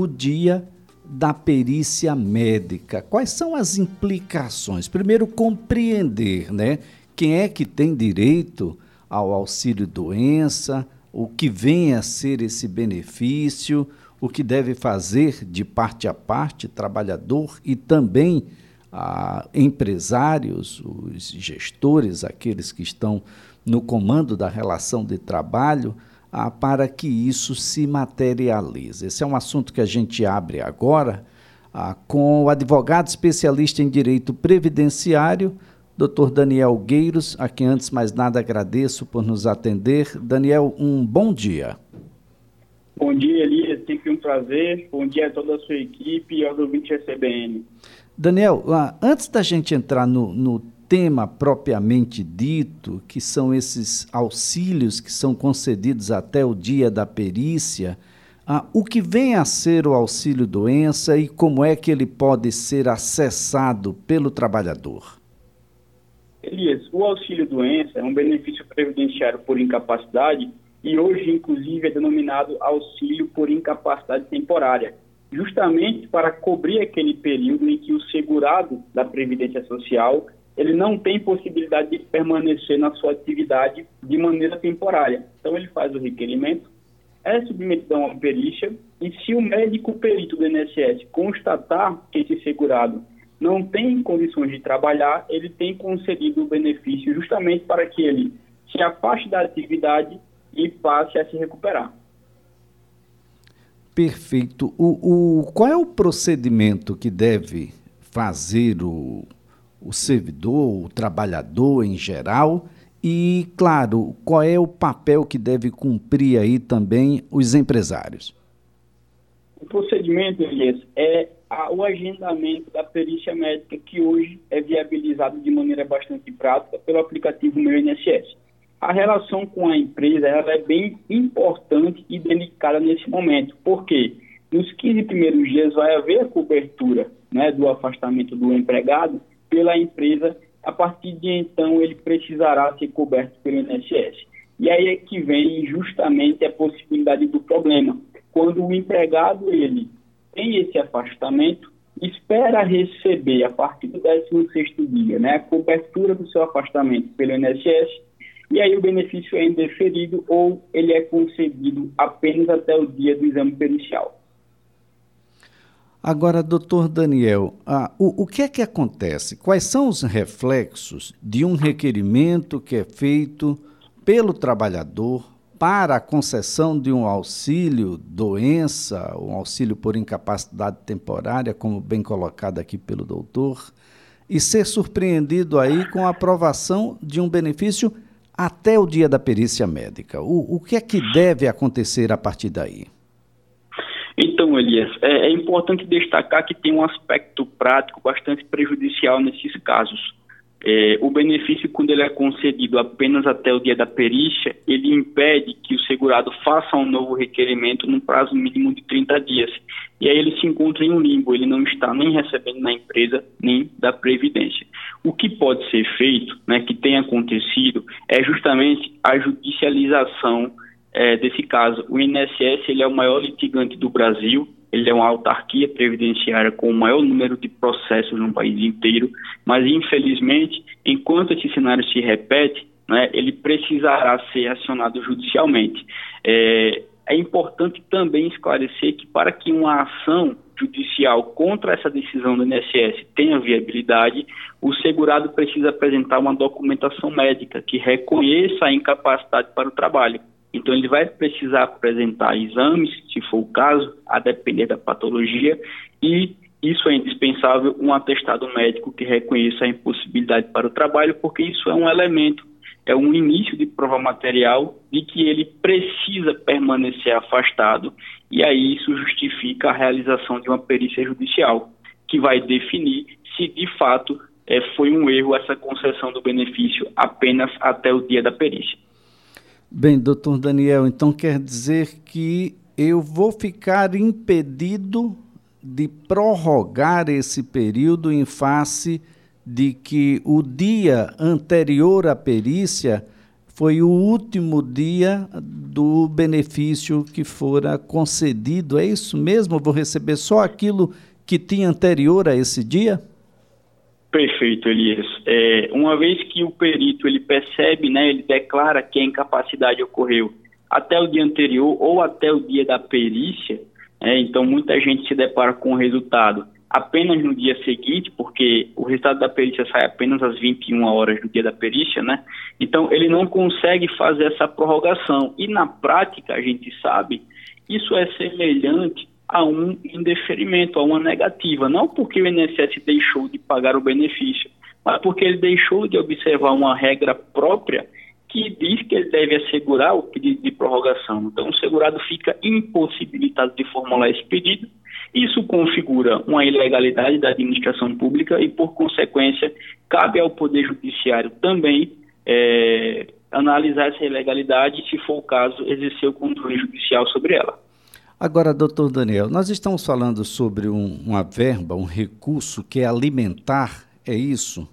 o dia da perícia médica. Quais são as implicações? Primeiro, compreender, né? Quem é que tem direito ao auxílio doença, o que vem a ser esse benefício, o que deve fazer de parte a parte, trabalhador e também a empresários, os gestores, aqueles que estão no comando da relação de trabalho, ah, para que isso se materialize. Esse é um assunto que a gente abre agora ah, com o advogado especialista em direito previdenciário, Dr. Daniel Gueiros, a quem antes mais nada agradeço por nos atender. Daniel, um bom dia. Bom dia, Elias. Sempre um prazer. Bom dia a toda a sua equipe e aos ouvintes da CBN. Daniel, ah, antes da gente entrar no, no tema propriamente dito, que são esses auxílios que são concedidos até o dia da perícia, ah, o que vem a ser o auxílio doença e como é que ele pode ser acessado pelo trabalhador? Elias, o auxílio doença é um benefício previdenciário por incapacidade e hoje, inclusive, é denominado auxílio por incapacidade temporária justamente para cobrir aquele período em que o segurado da Previdência Social ele não tem possibilidade de permanecer na sua atividade de maneira temporária. Então, ele faz o requerimento, é submetido a uma perícia, e se o médico perito do INSS constatar que esse segurado não tem condições de trabalhar, ele tem concedido o benefício justamente para que ele se afaste da atividade e passe a se recuperar. Perfeito. O, o, qual é o procedimento que deve fazer o, o servidor, o trabalhador em geral? E, claro, qual é o papel que deve cumprir aí também os empresários? O procedimento, Elias, é o agendamento da perícia médica que hoje é viabilizado de maneira bastante prática pelo aplicativo Meu INSS a relação com a empresa ela é bem importante e delicada nesse momento, porque nos 15 primeiros dias vai haver a cobertura né, do afastamento do empregado pela empresa, a partir de então ele precisará ser coberto pelo INSS. E aí é que vem justamente a possibilidade do problema. Quando o empregado ele tem esse afastamento, espera receber a partir do 16º dia né, a cobertura do seu afastamento pelo INSS, e aí o benefício é indeferido ou ele é concedido apenas até o dia do exame pericial. Agora, doutor Daniel, ah, o, o que é que acontece? Quais são os reflexos de um requerimento que é feito pelo trabalhador para a concessão de um auxílio doença, um auxílio por incapacidade temporária, como bem colocado aqui pelo doutor, e ser surpreendido aí com a aprovação de um benefício até o dia da perícia médica? O, o que é que deve acontecer a partir daí? Então, Elias, é, é, importante destacar que tem um aspecto prático bastante prejudicial nesses casos. É, o benefício, quando ele é concedido apenas até o dia da perícia, ele impede que o segurado faça um novo requerimento num prazo mínimo de 30 dias. E aí ele se encontra em um limbo, ele não está nem recebendo na empresa, nem da Previdência. O que pode ser feito, né, que tem acontecido, é justamente a judicialização é, desse caso. O INSS ele é o maior litigante do Brasil, ele é uma autarquia previdenciária com o maior número de processos no país inteiro, mas infelizmente, enquanto esse cenário se repete, né, ele precisará ser acionado judicialmente. É, é importante também esclarecer que para que uma ação judicial contra essa decisão do INSS tenha viabilidade, o segurado precisa apresentar uma documentação médica que reconheça a incapacidade para o trabalho. Então, ele vai precisar apresentar exames, se for o caso, a depender da patologia, e isso é indispensável, um atestado médico que reconheça a impossibilidade para o trabalho, porque isso é um elemento, é um início de prova material de que ele precisa permanecer afastado, e aí isso justifica a realização de uma perícia judicial, que vai definir se de fato é, foi um erro essa concessão do benefício apenas até o dia da perícia. Bem, doutor Daniel, então quer dizer que eu vou ficar impedido de prorrogar esse período em face de que o dia anterior à perícia foi o último dia do benefício que fora concedido. É isso mesmo? vou receber só aquilo que tinha anterior a esse dia? Perfeito, Elias. É, uma vez que o perito ele percebe, né, ele declara que a incapacidade ocorreu até o dia anterior ou até o dia da perícia, é, então muita gente se depara com o resultado apenas no dia seguinte, porque o resultado da perícia sai apenas às 21 horas do dia da perícia, né? Então ele não consegue fazer essa prorrogação. E na prática, a gente sabe, isso é semelhante a um indeferimento, a uma negativa, não porque o INSS deixou de pagar o benefício, mas porque ele deixou de observar uma regra própria que diz que ele deve assegurar o pedido de prorrogação. Então, o segurado fica impossibilitado de formular esse pedido. Isso configura uma ilegalidade da administração pública e, por consequência, cabe ao Poder Judiciário também é, analisar essa ilegalidade e, se for o caso, exercer o controle judicial sobre ela. Agora, doutor Daniel, nós estamos falando sobre um, uma verba, um recurso que é alimentar, é isso?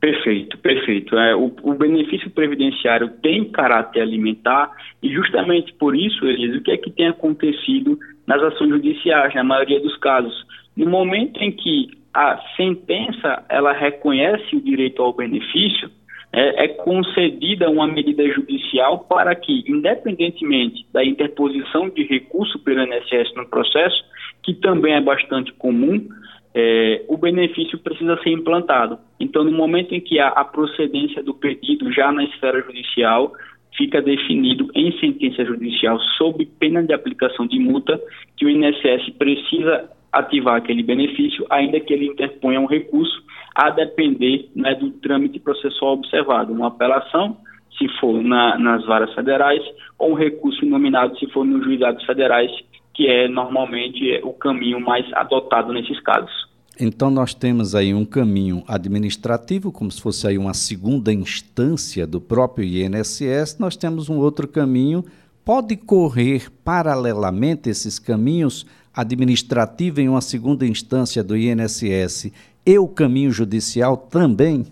Perfeito, perfeito. É, o, o, benefício previdenciário tem caráter alimentar e justamente por isso, o que é que tem acontecido nas ações judiciais, na maioria dos casos? No momento em que a sentença ela reconhece o direito ao benefício, é, é concedida uma medida judicial para que, independentemente da interposição de recurso pelo INSS no processo, que também é bastante comum, é, o benefício precisa ser implantado. Então, no momento em que há a procedência do pedido já na esfera judicial, fica definido em sentença judicial, sob pena de aplicação de multa, que o INSS precisa ativar aquele benefício, ainda que ele interponha um recurso, a depender né, do trâmite processual observado, uma apelação, se for na, nas varas federais, ou um recurso nominado, se for nos juizados federais, que é normalmente o caminho mais adotado nesses casos. Então nós temos aí um caminho administrativo, como se fosse aí uma segunda instância do próprio INSS, nós temos um outro caminho, pode correr paralelamente esses caminhos administrativo em uma segunda instância do INSS e o caminho judicial também?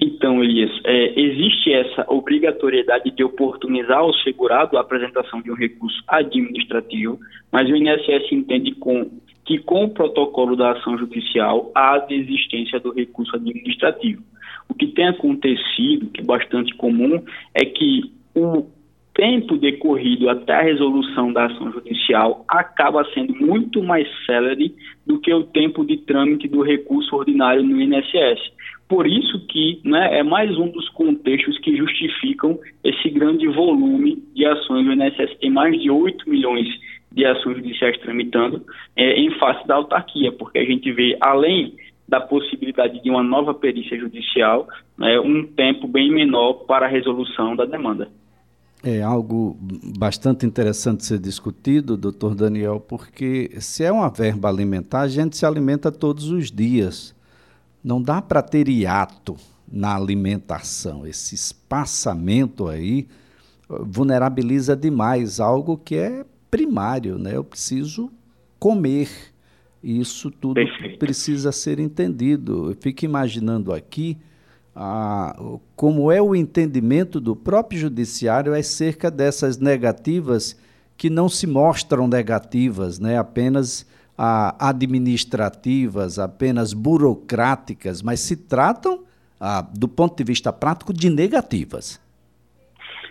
Então, Elias, é, existe essa obrigatoriedade de oportunizar ao segurado a apresentação de um recurso administrativo, mas o INSS entende com, que com o protocolo da ação judicial há desistência do recurso administrativo. O que tem acontecido, que é bastante comum, é que o tempo decorrido até a resolução da ação judicial acaba sendo muito mais célere do que o tempo de trâmite do recurso ordinário no INSS. Por isso que né, é mais um dos contextos que justificam esse grande volume de ações. O INSS tem mais de 8 milhões de ações judiciais tramitando é, em face da autarquia, porque a gente vê, além da possibilidade de uma nova perícia judicial, né, um tempo bem menor para a resolução da demanda. É algo bastante interessante ser discutido, doutor Daniel, porque se é uma verba alimentar, a gente se alimenta todos os dias. Não dá para ter hiato na alimentação. Esse espaçamento aí vulnerabiliza demais algo que é primário, né? Eu preciso comer. Isso tudo Perfeito. precisa ser entendido. Eu fico imaginando aqui ah, como é o entendimento do próprio judiciário acerca dessas negativas que não se mostram negativas, né? apenas ah, administrativas, apenas burocráticas, mas se tratam, ah, do ponto de vista prático, de negativas.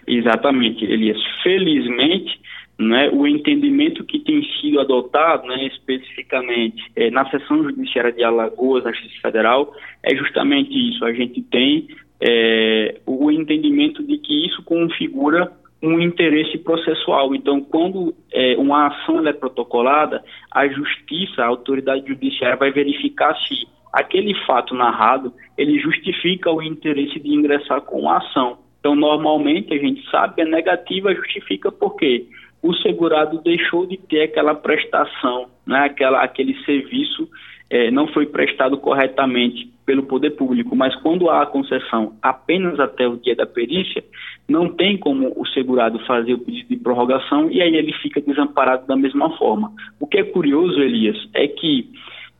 Exatamente, Elias. Felizmente, né, o entendimento que tem sido adotado, né, especificamente é, na seção judiciária de Alagoas, na Justiça Federal, é justamente isso. A gente tem é, o entendimento de que isso configura um interesse processual. Então, quando é, uma ação é protocolada, a justiça, a autoridade judiciária vai verificar se aquele fato narrado ele justifica o interesse de ingressar com a ação. Então, normalmente, a gente sabe, a negativa justifica por quê? O segurado deixou de ter aquela prestação, né, aquela, aquele serviço é, não foi prestado corretamente pelo poder público, mas quando há a concessão apenas até o dia da perícia, não tem como o segurado fazer o pedido de prorrogação e aí ele fica desamparado da mesma forma. O que é curioso, Elias, é que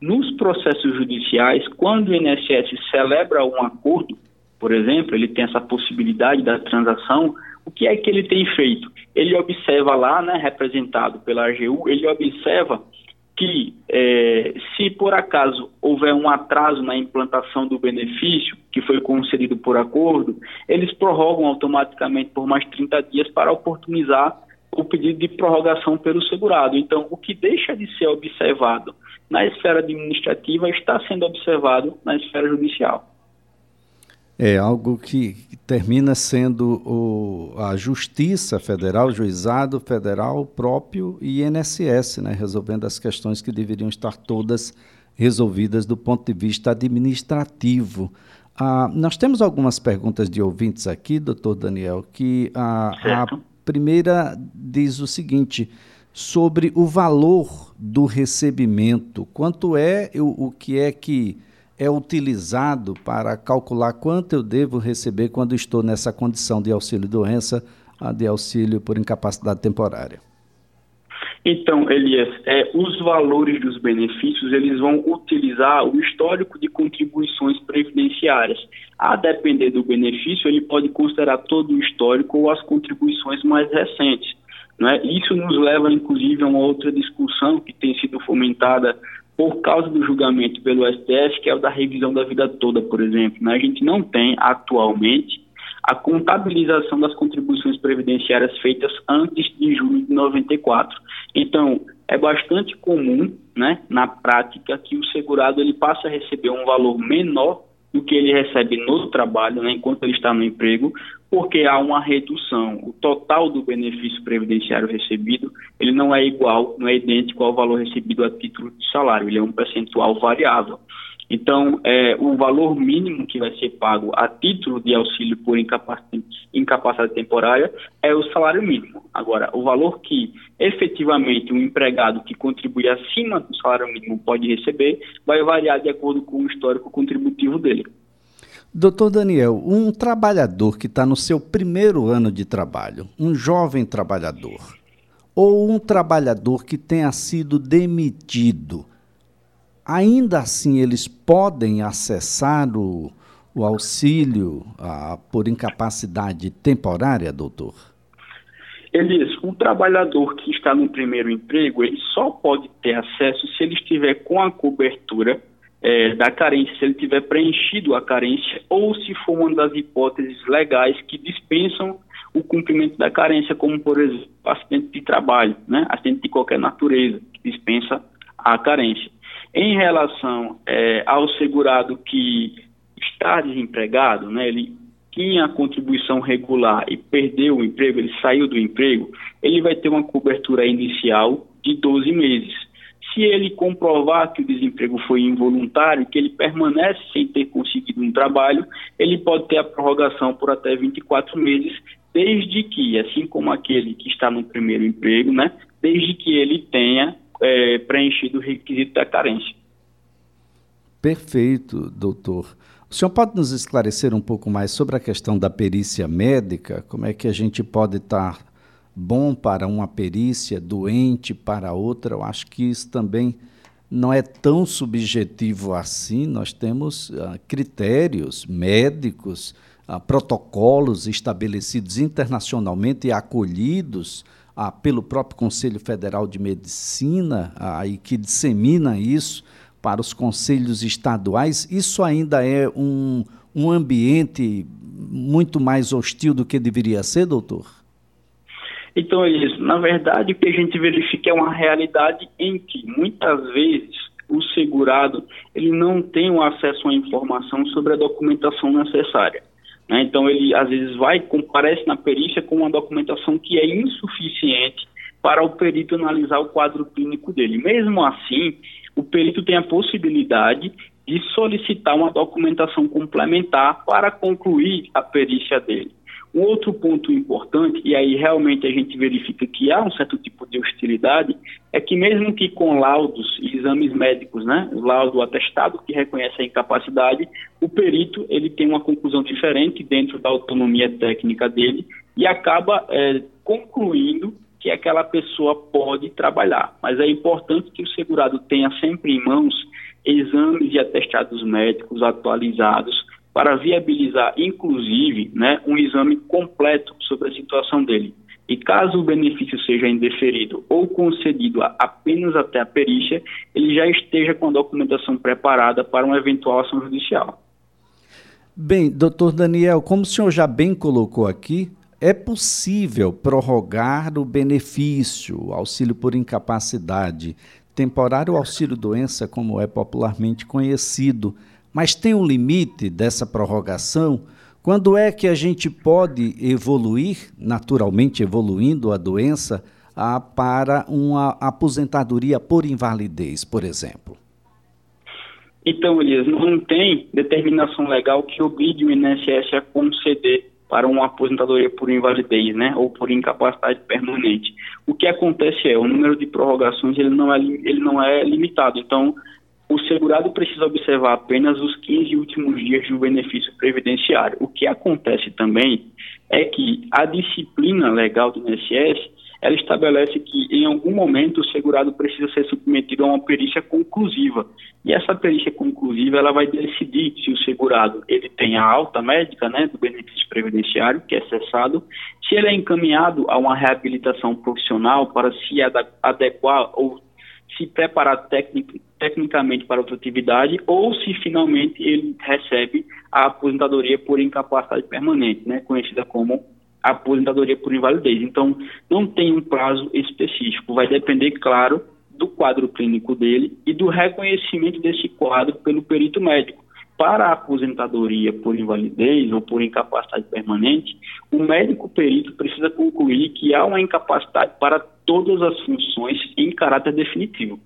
nos processos judiciais, quando o INSS celebra um acordo por exemplo, ele tem essa possibilidade da transação, o que é que ele tem feito? Ele observa lá, né, representado pela AGU, ele observa que é, se por acaso houver um atraso na implantação do benefício que foi concedido por acordo, eles prorrogam automaticamente por mais 30 dias para oportunizar o pedido de prorrogação pelo segurado. Então, o que deixa de ser observado na esfera administrativa está sendo observado na esfera judicial. É algo que termina sendo o, a Justiça Federal, o Juizado Federal próprio e INSS, né, resolvendo as questões que deveriam estar todas resolvidas do ponto de vista administrativo. Ah, nós temos algumas perguntas de ouvintes aqui, doutor Daniel, que a, a primeira diz o seguinte sobre o valor do recebimento, quanto é o, o que é que é utilizado para calcular quanto eu devo receber quando estou nessa condição de auxílio-doença, de auxílio por incapacidade temporária? Então, Elias, é, os valores dos benefícios, eles vão utilizar o histórico de contribuições previdenciárias. A depender do benefício, ele pode considerar todo o histórico ou as contribuições mais recentes. Né? Isso nos leva, inclusive, a uma outra discussão que tem sido fomentada por causa do julgamento pelo STF, que é o da revisão da vida toda, por exemplo. Né? A gente não tem atualmente a contabilização das contribuições previdenciárias feitas antes de julho de 94. Então, é bastante comum, né, na prática, que o segurado ele passe a receber um valor menor do que ele recebe no trabalho, né, enquanto ele está no emprego, porque há uma redução. O total do benefício previdenciário recebido, ele não é igual, não é idêntico ao valor recebido a título de salário, ele é um percentual variável. Então, é, o valor mínimo que vai ser pago a título de auxílio por incapacidade, incapacidade temporária é o salário mínimo. Agora, o valor que efetivamente um empregado que contribui acima do salário mínimo pode receber vai variar de acordo com o histórico contributivo dele. Doutor Daniel, um trabalhador que está no seu primeiro ano de trabalho, um jovem trabalhador, ou um trabalhador que tenha sido demitido, ainda assim eles podem acessar o, o auxílio a, por incapacidade temporária, doutor? Elias, um trabalhador que está no primeiro emprego, ele só pode ter acesso se ele estiver com a cobertura é, da carência, se ele tiver preenchido a carência ou se for uma das hipóteses legais que dispensam o cumprimento da carência, como, por exemplo, acidente de trabalho, né? acidente de qualquer natureza, que dispensa a carência. Em relação é, ao segurado que está desempregado, né, ele tinha a contribuição regular e perdeu o emprego, ele saiu do emprego, ele vai ter uma cobertura inicial de 12 meses. Se ele comprovar que o desemprego foi involuntário, que ele permanece sem ter conseguido um trabalho, ele pode ter a prorrogação por até 24 meses, desde que, assim como aquele que está no primeiro emprego, né, desde que ele tenha é, preenchido o requisito da carência. Perfeito, doutor. O senhor pode nos esclarecer um pouco mais sobre a questão da perícia médica? Como é que a gente pode estar bom para uma perícia, doente para outra? Eu acho que isso também não é tão subjetivo assim. Nós temos uh, critérios médicos, uh, protocolos estabelecidos internacionalmente e acolhidos ah, pelo próprio Conselho Federal de Medicina, e que dissemina isso para os conselhos estaduais, isso ainda é um, um ambiente muito mais hostil do que deveria ser, doutor? Então, isso. Na verdade, o que a gente verifica é uma realidade em que, muitas vezes, o segurado ele não tem o acesso à informação sobre a documentação necessária. Né? Então, ele às vezes vai, comparece na perícia com uma documentação que é insuficiente para o perito analisar o quadro clínico dele. Mesmo assim, o perito tem a possibilidade de solicitar uma documentação complementar para concluir a perícia dele. Um outro ponto importante, e aí realmente a gente verifica que há um certo tipo de hostilidade, é que mesmo que com laudos e exames médicos, né, o laudo atestado que reconhece a incapacidade, o perito ele tem uma conclusão diferente dentro da autonomia técnica dele e acaba é, concluindo que aquela pessoa pode trabalhar. Mas é importante que o segurado tenha sempre em mãos exames e atestados médicos atualizados para viabilizar, inclusive, né, um exame completo sobre a situação dele. E caso o benefício seja indeferido ou concedido apenas até a perícia, ele já esteja com a documentação preparada para uma eventual ação judicial. Bem, doutor Daniel, como o senhor já bem colocou aqui, é possível prorrogar o benefício, auxílio por incapacidade, temporário auxílio doença, como é popularmente conhecido, mas tem um limite dessa prorrogação? Quando é que a gente pode evoluir, naturalmente evoluindo a doença, a, para uma aposentadoria por invalidez, por exemplo? Então, Elias, não tem determinação legal que obrigue o INSS a conceder para uma aposentadoria por invalidez, né, ou por incapacidade permanente. O que acontece é, o número de prorrogações ele não é, ele não é limitado. Então, o segurado precisa observar apenas os 15 últimos dias do benefício previdenciário. O que acontece também é que a disciplina legal do INSS ela estabelece que em algum momento o segurado precisa ser submetido a uma perícia conclusiva. E essa perícia conclusiva ela vai decidir se o segurado ele tem a alta médica, né, do benefício previdenciário que é cessado, se ele é encaminhado a uma reabilitação profissional para se adequar ou se preparar tecnic, tecnicamente para outra atividade ou se finalmente ele recebe a aposentadoria por incapacidade permanente, né, conhecida como aposentadoria por invalidez. Então, não tem um prazo específico, vai depender, claro, do quadro clínico dele e do reconhecimento desse quadro pelo perito médico. Para a aposentadoria por invalidez ou por incapacidade permanente, o médico perito precisa concluir que há uma incapacidade para todas as funções em caráter definitivo.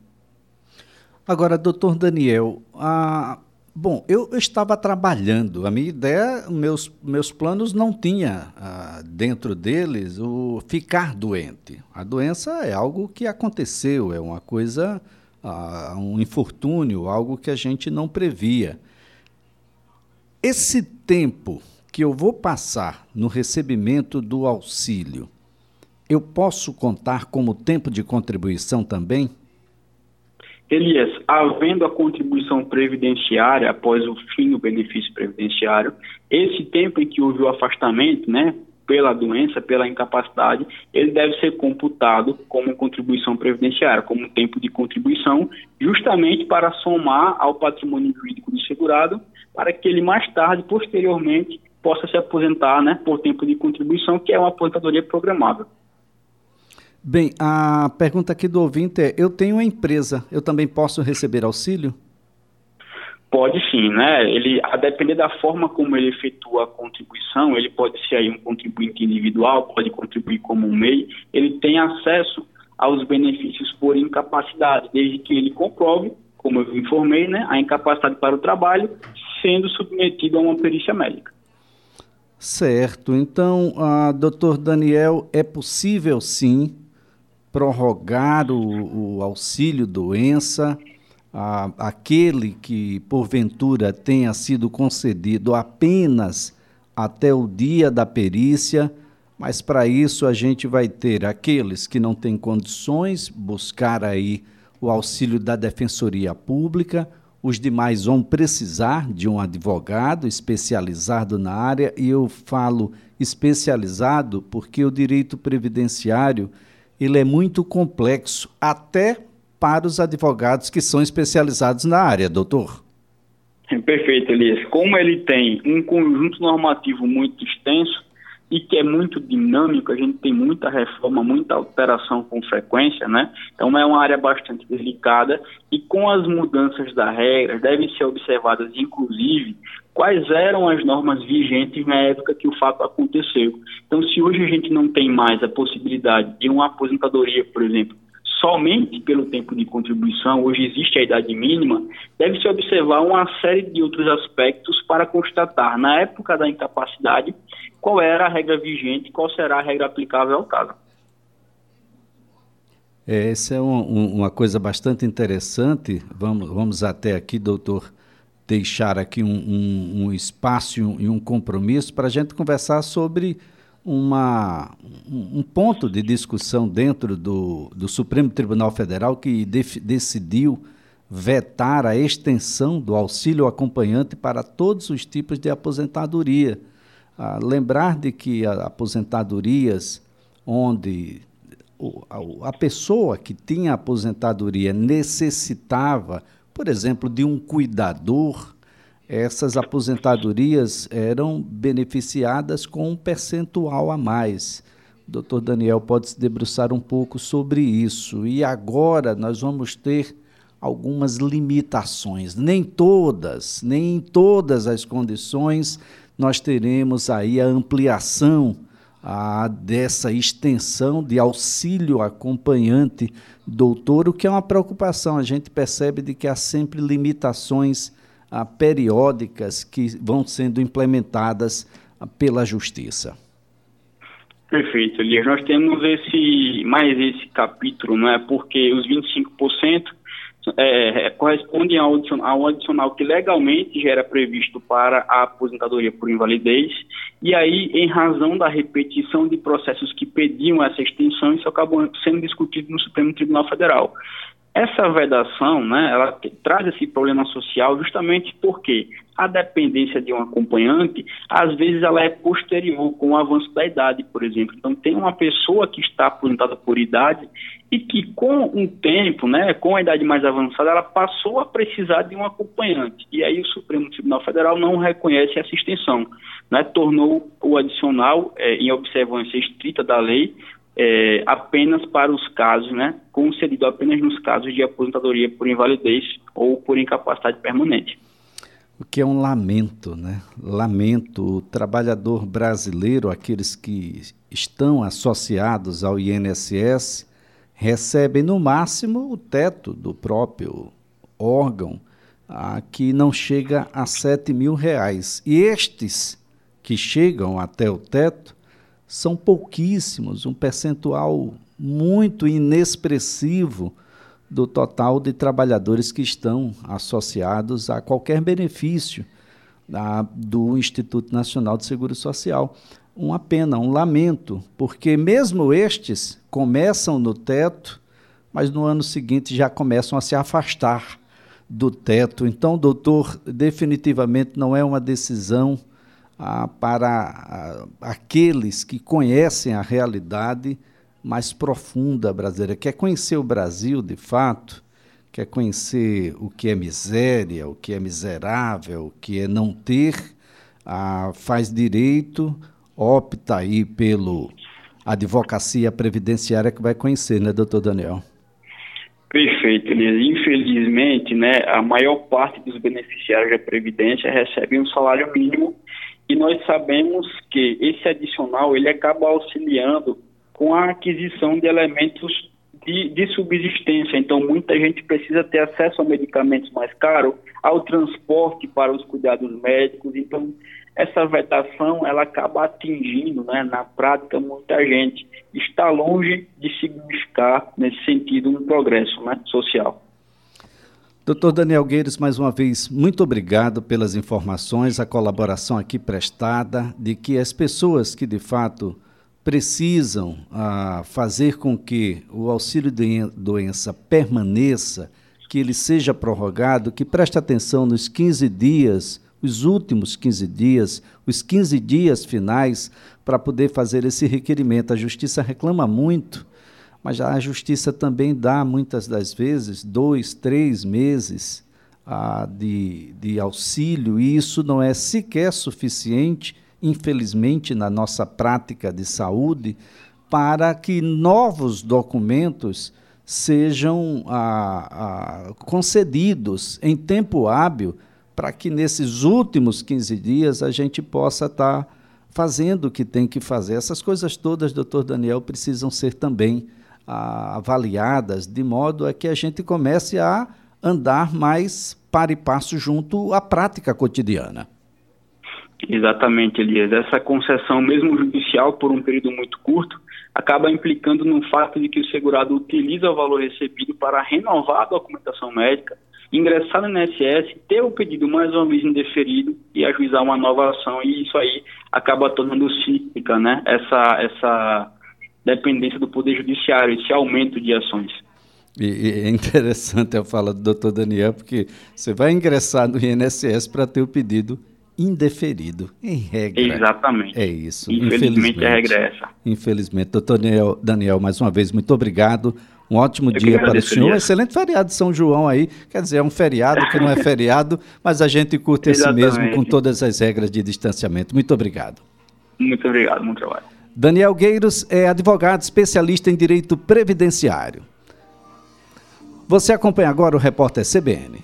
Agora, doutor Daniel, a... bom, eu, estava trabalhando, a minha ideia, meus, meus planos não tinha ah, dentro deles o ficar doente. A doença é algo que aconteceu, é uma coisa, ah, um infortúnio, algo que a gente não previa. Esse tempo que eu vou passar no recebimento do auxílio, eu posso contar como tempo de contribuição também? Elias, havendo a contribuição previdenciária após o fim do benefício previdenciário, esse tempo em que houve o afastamento, né, pela doença, pela incapacidade, ele deve ser computado como contribuição previdenciária, como tempo de contribuição, justamente para somar ao patrimônio jurídico do segurado, para que ele mais tarde, posteriormente, possa se aposentar, né, por tempo de contribuição, que é uma aposentadoria programável. Bem, a pergunta aqui do ouvinte é: eu tenho uma empresa, eu também posso receber auxílio? Pode sim, né? Ele, a depender da forma como ele efetua a contribuição, ele pode ser aí um contribuinte individual, pode contribuir como um MEI, ele tem acesso aos benefícios por incapacidade, desde que ele comprove, como eu informei, né, a incapacidade para o trabalho, sendo submetido a uma perícia médica. Certo. Então, uh, doutor Daniel, é possível sim prorrogar o, o auxílio doença a, aquele que porventura tenha sido concedido apenas até o dia da perícia, mas para isso a gente vai ter aqueles que não têm condições buscar aí o auxílio da Defensoria Pública, os demais vão precisar de um advogado especializado na área, e eu falo especializado porque o direito previdenciário ele é muito complexo, até para os advogados que são especializados na área, doutor. Perfeito, Elias. Como ele tem um conjunto normativo muito extenso e que é muito dinâmico, a gente tem muita reforma, muita alteração com frequência, né? Então é uma área bastante delicada e com as mudanças da regra devem ser observadas, inclusive, quais eram as normas vigentes na época que o fato aconteceu. Então, se hoje a gente não tem mais a possibilidade de uma aposentadoria, por exemplo, somente pelo tempo de contribuição, hoje existe a idade mínima, deve-se observar uma série de outros aspectos para constatar, na época da incapacidade, qual era a regra vigente, qual será a regra aplicável ao caso. É, essa é um, um, uma coisa bastante interessante. Vamos, vamos até aqui, doutor deixar aqui um, um espaço e um, compromisso para a gente conversar sobre uma, um ponto de discussão dentro do, do Supremo Tribunal Federal que def, decidiu vetar a extensão do auxílio acompanhante para todos os tipos de aposentadoria. Ah, lembrar de que aposentadorias onde a pessoa que tinha aposentadoria necessitava, por exemplo, de um cuidador, essas aposentadorias eram beneficiadas com um percentual a mais. Doutor Daniel pode se debruçar um pouco sobre isso. E agora nós vamos ter algumas limitações. Nem todas, nem em todas as condições nós teremos aí a ampliação a, dessa extensão de auxílio acompanhante doutor, o que é uma preocupação. A gente percebe de que há sempre limitações a, periódicas que vão sendo implementadas pela justiça. Perfeito, Elias. Nós temos esse mais esse capítulo, não é? Porque os 25% é, correspondem ao adicional, ao adicional que legalmente já era previsto para a aposentadoria por invalidez, e aí, em razão da repetição de processos que pediam essa extensão, isso acabou sendo discutido no Supremo Tribunal Federal. Essa vedação, né, ela traz esse problema social justamente porque a dependência de um acompanhante, às vezes ela é posterior com o avanço da idade, por exemplo. Então tem uma pessoa que está aposentada por idade e que com um tempo, né, com a idade mais avançada, ela passou a precisar de um acompanhante. E aí o Supremo Tribunal Federal não reconhece essa extensão, né, tornou o adicional é, em observância estrita da lei é, apenas para os casos, né, concedido apenas nos casos de aposentadoria por invalidez ou por incapacidade permanente. O que é um lamento, né? Lamento o trabalhador brasileiro, aqueles que estão associados ao INSS, recebem no máximo o teto do próprio órgão, a, que não chega a 7 mil reais. E estes que chegam até o teto são pouquíssimos, um percentual muito inexpressivo do total de trabalhadores que estão associados a qualquer benefício da, do Instituto Nacional de Seguro Social. Uma pena, um lamento, porque mesmo estes começam no teto, mas no ano seguinte já começam a se afastar do teto. Então, doutor, definitivamente não é uma decisão ah, para ah, aqueles que conhecem a realidade mais profunda brasileira, quer conhecer o Brasil de fato, quer conhecer o que é miséria, o que é miserável, o que é não ter, ah, faz direito, opta aí pelo advocacia previdenciária que vai conhecer, né, doutor Daniel? Perfeito, Elias. Infelizmente, né, a maior parte dos beneficiários da Previdência recebem um salário mínimo e nós sabemos que esse adicional ele acaba auxiliando com a aquisição de elementos de, de, subsistência. Então, muita gente precisa ter acesso a medicamentos mais caros, ao transporte para os cuidados médicos. Então, essa vedação ela acaba atingindo, né, na prática, muita gente. Está longe de significar, nesse sentido, um progresso né, social. Doutor Daniel Gueiros, mais uma vez, muito obrigado pelas informações, a colaboração aqui prestada, de que as pessoas que de fato precisam ah, fazer com que o auxílio de doença permaneça, que ele seja prorrogado, que preste atenção nos 15 dias, os últimos 15 dias, os 15 dias finais, para poder fazer esse requerimento. A justiça reclama muito mas a justiça também dá, muitas das vezes, dois, três meses ah, de, de auxílio, e isso não é sequer suficiente, infelizmente, na nossa prática de saúde, para que novos documentos sejam ah, ah, concedidos em tempo hábil, para que nesses últimos 15 dias a gente possa estar fazendo o que tem que fazer. Essas coisas todas, doutor Daniel, precisam ser também avaliadas, de modo a que a gente comece a andar mais para e passo junto à prática cotidiana. Exatamente, Elias. Essa concessão, mesmo judicial, por um período muito curto, acaba implicando no fato de que o segurado utiliza o valor recebido para renovar a documentação médica, ingressar no INSS, ter o pedido mais uma vez indeferido e ajuizar uma nova ação. E isso aí acaba tornando cíclica, né? Essa, essa dependência do Poder Judiciário, esse aumento de ações. E, é interessante eu falar do doutor Daniel, porque você vai ingressar no INSS para ter o pedido indeferido, em regra. Exatamente. É isso. Infelizmente, Infelizmente a regra é essa. Infelizmente. Doutor Daniel, Daniel, mais uma vez, muito obrigado. Um ótimo eu dia para o senhor. Um excelente feriado de São João aí. Quer dizer, é um feriado que não é feriado, mas a gente curte esse mesmo com todas as regras de distanciamento. Muito obrigado. Muito obrigado, bom trabalho. Daniel Gueiros é advogado especialista em direito previdenciário. Você acompanha agora o repórter CBN.